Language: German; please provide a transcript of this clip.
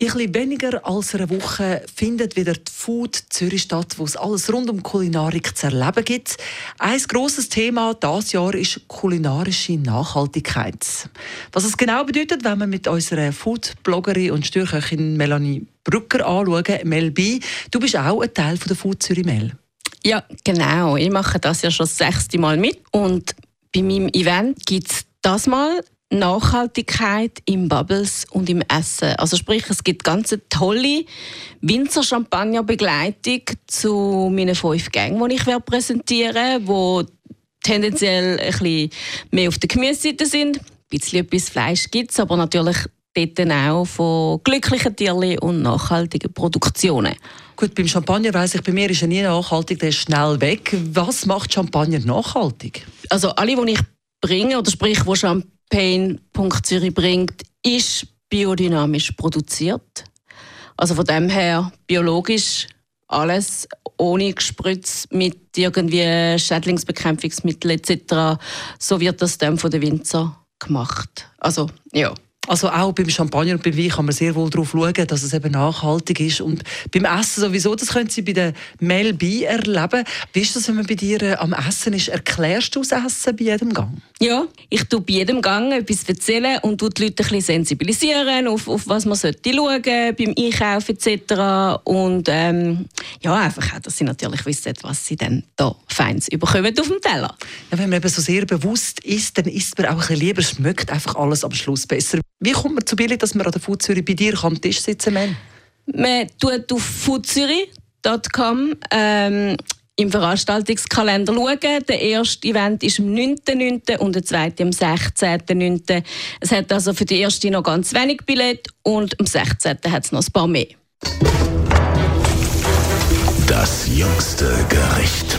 In weniger als einer Woche findet wieder die Food Zürich statt, wo es alles rund um Kulinarik zu erleben gibt. Ein grosses Thema dieses Jahr ist kulinarische Nachhaltigkeit. Was es genau bedeutet, wenn wir mit unserer Food-Bloggerin und Stürköchin Melanie Brücker anschauen. Mel B, du bist auch ein Teil der Food Zürich Mel. Ja, genau. Ich mache das ja schon das sechste Mal mit. Und bei meinem Event gibt es das Mal Nachhaltigkeit im Bubbles und im Essen. Also sprich, es gibt ganz tolle Winzer-Champagner-Begleitung zu meinen fünf Gängen, die ich präsentieren werde, die tendenziell ein bisschen mehr auf der Gemüseseite sind. Ein bisschen etwas Fleisch gibt es, aber natürlich dort auch von glücklichen Tieren und nachhaltigen Produktionen. Gut, beim Champagner weiss ich, bei mir ist er nie nachhaltig, der ist schnell weg. Was macht Champagner nachhaltig? Also alle, die ich bringe, oder sprich, wo Champagner Pain.Zürich bringt, ist biodynamisch produziert. Also von dem her biologisch alles ohne Gespritz mit irgendwie Schädlingsbekämpfungsmitteln etc. So wird das dann von den Winzer gemacht. Also ja. Also auch beim Champagner und beim Wein kann man sehr wohl darauf schauen, dass es eben nachhaltig ist. Und beim Essen sowieso, das können Sie bei der Mel B erleben. Wie ist das, wenn man bei dir äh, am Essen ist? Erklärst du das Essen bei jedem Gang? Ja, ich tue bei jedem Gang etwas erzählen und tue die Leute ein bisschen sensibilisieren, auf, auf was man sollte schauen beim Einkaufen etc. Und ähm, ja, einfach auch, dass sie natürlich wissen, was sie dann da Feins überkommen auf dem Teller. Ja, wenn man eben so sehr bewusst isst, dann isst man auch ein bisschen lieber, schmeckt einfach alles am Schluss besser. Wie kommt man zu Billy, dass man an der Food Zürich bei dir am Tisch sitzen kann? Man tut auf foodzürich.com ähm, im Veranstaltungskalender schauen. Der erste Event ist am 9.9. und der zweite am 16.9. Es hat also für die erste noch ganz wenig Billett und am 16. hat es noch ein paar mehr. Das jüngste Gericht.